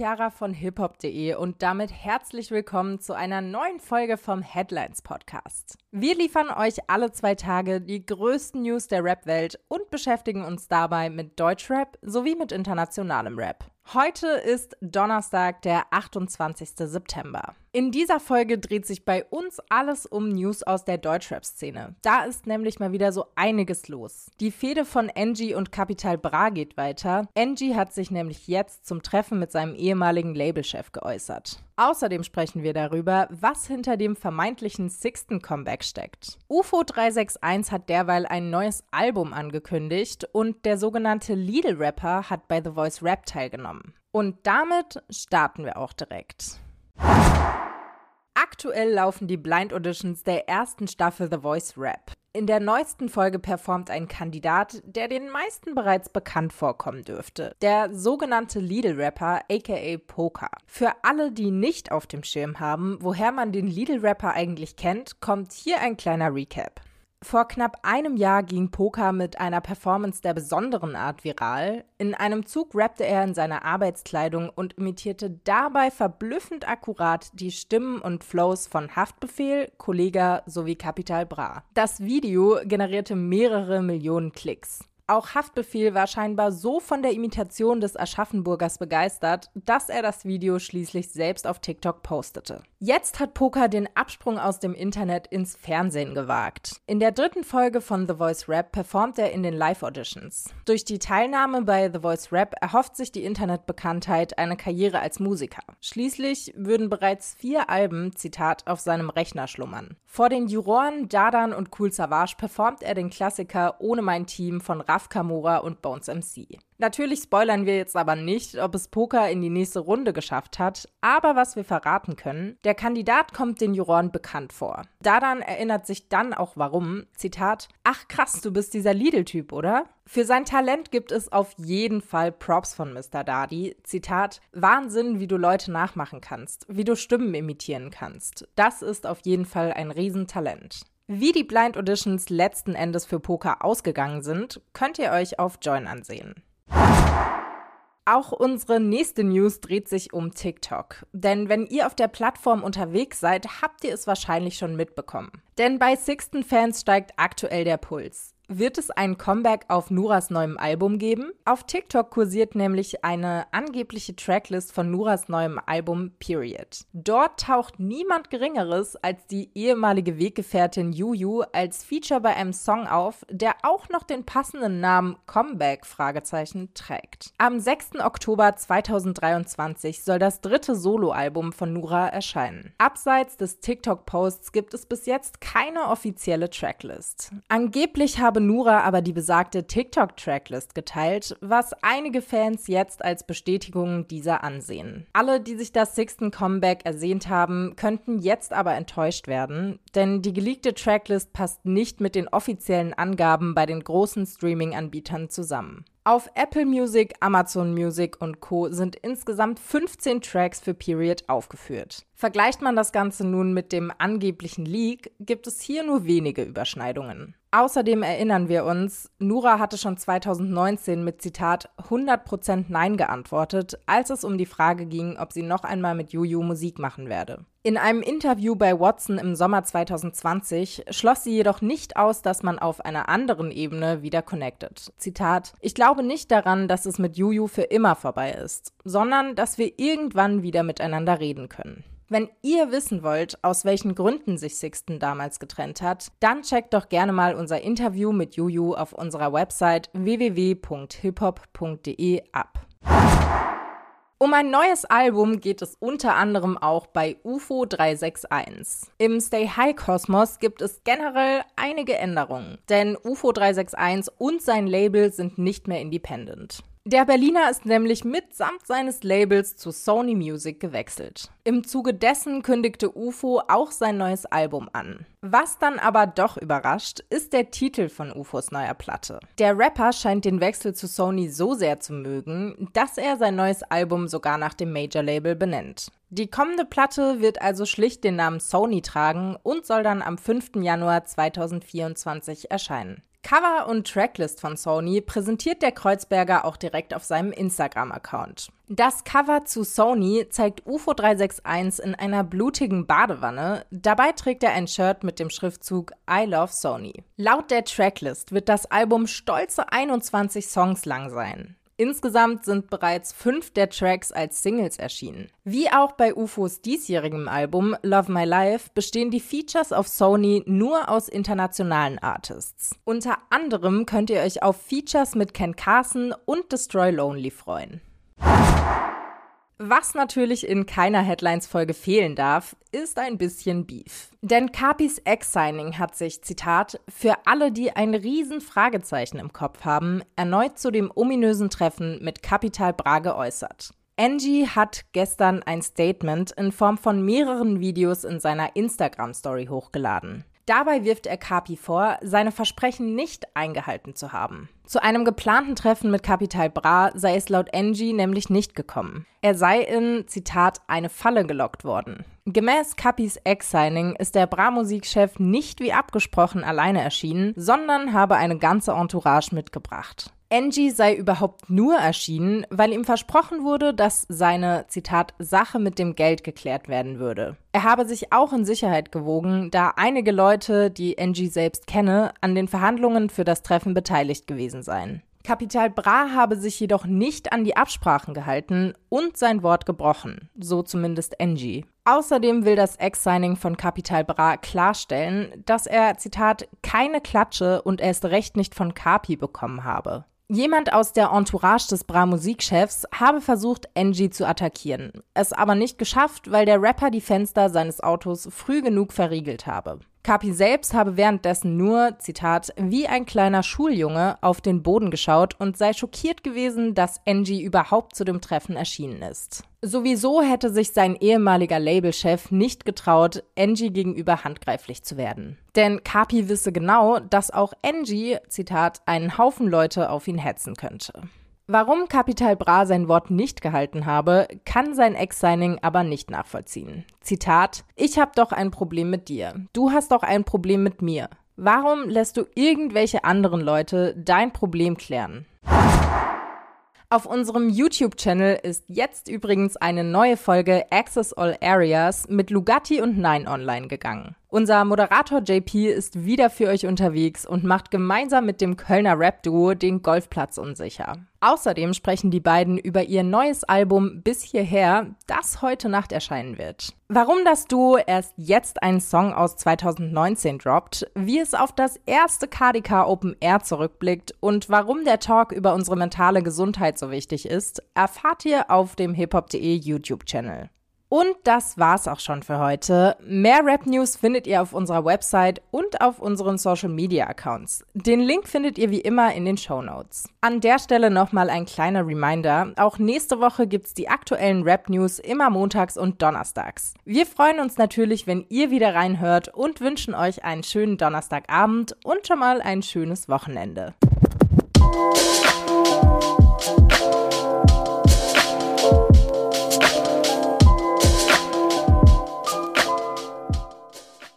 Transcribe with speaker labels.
Speaker 1: Chiara von hiphop.de und damit herzlich willkommen zu einer neuen Folge vom Headlines Podcast. Wir liefern euch alle zwei Tage die größten News der Rap-Welt und beschäftigen uns dabei mit Deutschrap sowie mit internationalem Rap. Heute ist Donnerstag, der 28. September. In dieser Folge dreht sich bei uns alles um News aus der Deutschrap-Szene. Da ist nämlich mal wieder so einiges los. Die Fehde von Angie und Capital Bra geht weiter. Angie hat sich nämlich jetzt zum Treffen mit seinem ehemaligen Labelchef geäußert. Außerdem sprechen wir darüber, was hinter dem vermeintlichen Sixten Comeback steckt. UFO 361 hat derweil ein neues Album angekündigt und der sogenannte Lidl-Rapper hat bei The Voice Rap teilgenommen. Und damit starten wir auch direkt. Aktuell laufen die Blind Auditions der ersten Staffel The Voice Rap. In der neuesten Folge performt ein Kandidat, der den meisten bereits bekannt vorkommen dürfte. Der sogenannte Lidl-Rapper, aka Poker. Für alle, die nicht auf dem Schirm haben, woher man den Lidl-Rapper eigentlich kennt, kommt hier ein kleiner Recap. Vor knapp einem Jahr ging Poker mit einer Performance der besonderen Art viral. In einem Zug rappte er in seiner Arbeitskleidung und imitierte dabei verblüffend akkurat die Stimmen und Flows von Haftbefehl, Kollega sowie Capital Bra. Das Video generierte mehrere Millionen Klicks. Auch Haftbefehl war scheinbar so von der Imitation des Aschaffenburgers begeistert, dass er das Video schließlich selbst auf TikTok postete. Jetzt hat Poker den Absprung aus dem Internet ins Fernsehen gewagt. In der dritten Folge von The Voice Rap performt er in den Live-Auditions. Durch die Teilnahme bei The Voice Rap erhofft sich die Internetbekanntheit eine Karriere als Musiker. Schließlich würden bereits vier Alben, Zitat, auf seinem Rechner schlummern. Vor den Juroren Dadan und Cool Savage performt er den Klassiker Ohne mein Team von Raf Kamora und Bones MC. Natürlich spoilern wir jetzt aber nicht, ob es Poker in die nächste Runde geschafft hat, aber was wir verraten können, der Kandidat kommt den Juroren bekannt vor. Dadan erinnert sich dann auch warum, Zitat, ach krass, du bist dieser Lidl-Typ, oder? Für sein Talent gibt es auf jeden Fall Props von Mr. Dadi. Zitat, Wahnsinn, wie du Leute nachmachen kannst, wie du Stimmen imitieren kannst. Das ist auf jeden Fall ein Riesentalent. Wie die Blind Auditions letzten Endes für Poker ausgegangen sind, könnt ihr euch auf Join ansehen. Auch unsere nächste News dreht sich um TikTok. Denn wenn ihr auf der Plattform unterwegs seid, habt ihr es wahrscheinlich schon mitbekommen. Denn bei Sixten Fans steigt aktuell der Puls. Wird es ein Comeback auf Nuras neuem Album geben? Auf TikTok kursiert nämlich eine angebliche Tracklist von Nuras neuem Album Period. Dort taucht niemand Geringeres als die ehemalige Weggefährtin Juju als Feature bei einem Song auf, der auch noch den passenden Namen Comeback trägt. Am 6. Oktober 2023 soll das dritte Soloalbum von Nura erscheinen. Abseits des TikTok-Posts gibt es bis jetzt keine offizielle Tracklist. Angeblich habe habe Nura aber die besagte TikTok-Tracklist geteilt, was einige Fans jetzt als Bestätigung dieser ansehen. Alle, die sich das Sixten Comeback ersehnt haben, könnten jetzt aber enttäuscht werden, denn die geleakte Tracklist passt nicht mit den offiziellen Angaben bei den großen Streaming-Anbietern zusammen. Auf Apple Music, Amazon Music und Co. sind insgesamt 15 Tracks für Period aufgeführt. Vergleicht man das Ganze nun mit dem angeblichen Leak, gibt es hier nur wenige Überschneidungen. Außerdem erinnern wir uns, Nura hatte schon 2019 mit Zitat 100% Nein geantwortet, als es um die Frage ging, ob sie noch einmal mit Juju Musik machen werde. In einem Interview bei Watson im Sommer 2020 schloss sie jedoch nicht aus, dass man auf einer anderen Ebene wieder connected. Zitat: Ich glaube nicht daran, dass es mit Juju für immer vorbei ist, sondern dass wir irgendwann wieder miteinander reden können. Wenn ihr wissen wollt, aus welchen Gründen sich Sixten damals getrennt hat, dann checkt doch gerne mal unser Interview mit Juju auf unserer Website www.hiphop.de ab. Um ein neues Album geht es unter anderem auch bei UFO 361. Im Stay High Kosmos gibt es generell einige Änderungen, denn UFO 361 und sein Label sind nicht mehr independent. Der Berliner ist nämlich mitsamt seines Labels zu Sony Music gewechselt. Im Zuge dessen kündigte UFO auch sein neues Album an. Was dann aber doch überrascht, ist der Titel von UFOs neuer Platte. Der Rapper scheint den Wechsel zu Sony so sehr zu mögen, dass er sein neues Album sogar nach dem Major-Label benennt. Die kommende Platte wird also schlicht den Namen Sony tragen und soll dann am 5. Januar 2024 erscheinen. Cover und Tracklist von Sony präsentiert der Kreuzberger auch direkt auf seinem Instagram-Account. Das Cover zu Sony zeigt UFO 361 in einer blutigen Badewanne. Dabei trägt er ein Shirt mit dem Schriftzug I Love Sony. Laut der Tracklist wird das Album stolze 21 Songs lang sein. Insgesamt sind bereits fünf der Tracks als Singles erschienen. Wie auch bei UFOs diesjährigem Album Love My Life bestehen die Features auf Sony nur aus internationalen Artists. Unter anderem könnt ihr euch auf Features mit Ken Carson und Destroy Lonely freuen. Was natürlich in keiner Headlines-Folge fehlen darf, ist ein bisschen Beef. Denn Capis Ex-Signing hat sich, Zitat, für alle, die ein riesen Fragezeichen im Kopf haben, erneut zu dem ominösen Treffen mit Capital Bra geäußert. Angie hat gestern ein Statement in Form von mehreren Videos in seiner Instagram-Story hochgeladen. Dabei wirft er Capi vor, seine Versprechen nicht eingehalten zu haben. Zu einem geplanten Treffen mit Capital Bra sei es laut Angie nämlich nicht gekommen. Er sei in, Zitat, eine Falle gelockt worden. Gemäß Capis Ex-Signing ist der Bra-Musikchef nicht wie abgesprochen alleine erschienen, sondern habe eine ganze Entourage mitgebracht. Angie sei überhaupt nur erschienen, weil ihm versprochen wurde, dass seine, Zitat, Sache mit dem Geld geklärt werden würde. Er habe sich auch in Sicherheit gewogen, da einige Leute, die Angie selbst kenne, an den Verhandlungen für das Treffen beteiligt gewesen seien. Kapital Bra habe sich jedoch nicht an die Absprachen gehalten und sein Wort gebrochen, so zumindest Angie. Außerdem will das Ex-Signing von Capital Bra klarstellen, dass er, Zitat, keine Klatsche und erst recht nicht von Capi bekommen habe. Jemand aus der Entourage des Bra-Musikchefs habe versucht, Angie zu attackieren, es aber nicht geschafft, weil der Rapper die Fenster seines Autos früh genug verriegelt habe. Kapi selbst habe währenddessen nur, Zitat, wie ein kleiner Schuljunge auf den Boden geschaut und sei schockiert gewesen, dass Angie überhaupt zu dem Treffen erschienen ist. Sowieso hätte sich sein ehemaliger Labelchef nicht getraut, Angie gegenüber handgreiflich zu werden. Denn Kapi wisse genau, dass auch Angie, Zitat, einen Haufen Leute auf ihn hetzen könnte. Warum Capital Bra sein Wort nicht gehalten habe, kann sein Ex-Signing aber nicht nachvollziehen. Zitat: Ich hab doch ein Problem mit dir. Du hast doch ein Problem mit mir. Warum lässt du irgendwelche anderen Leute dein Problem klären? Auf unserem YouTube-Channel ist jetzt übrigens eine neue Folge Access All Areas mit Lugatti und Nine online gegangen. Unser Moderator JP ist wieder für euch unterwegs und macht gemeinsam mit dem Kölner Rap-Duo den Golfplatz unsicher. Außerdem sprechen die beiden über ihr neues Album Bis hierher, das heute Nacht erscheinen wird. Warum das Duo erst jetzt einen Song aus 2019 droppt, wie es auf das erste KDK Open Air zurückblickt und warum der Talk über unsere mentale Gesundheit so wichtig ist, erfahrt ihr auf dem hiphop.de YouTube-Channel. Und das war's auch schon für heute. Mehr Rap News findet ihr auf unserer Website und auf unseren Social Media Accounts. Den Link findet ihr wie immer in den Show Notes. An der Stelle nochmal ein kleiner Reminder. Auch nächste Woche gibt's die aktuellen Rap News immer montags und donnerstags. Wir freuen uns natürlich, wenn ihr wieder reinhört und wünschen euch einen schönen Donnerstagabend und schon mal ein schönes Wochenende.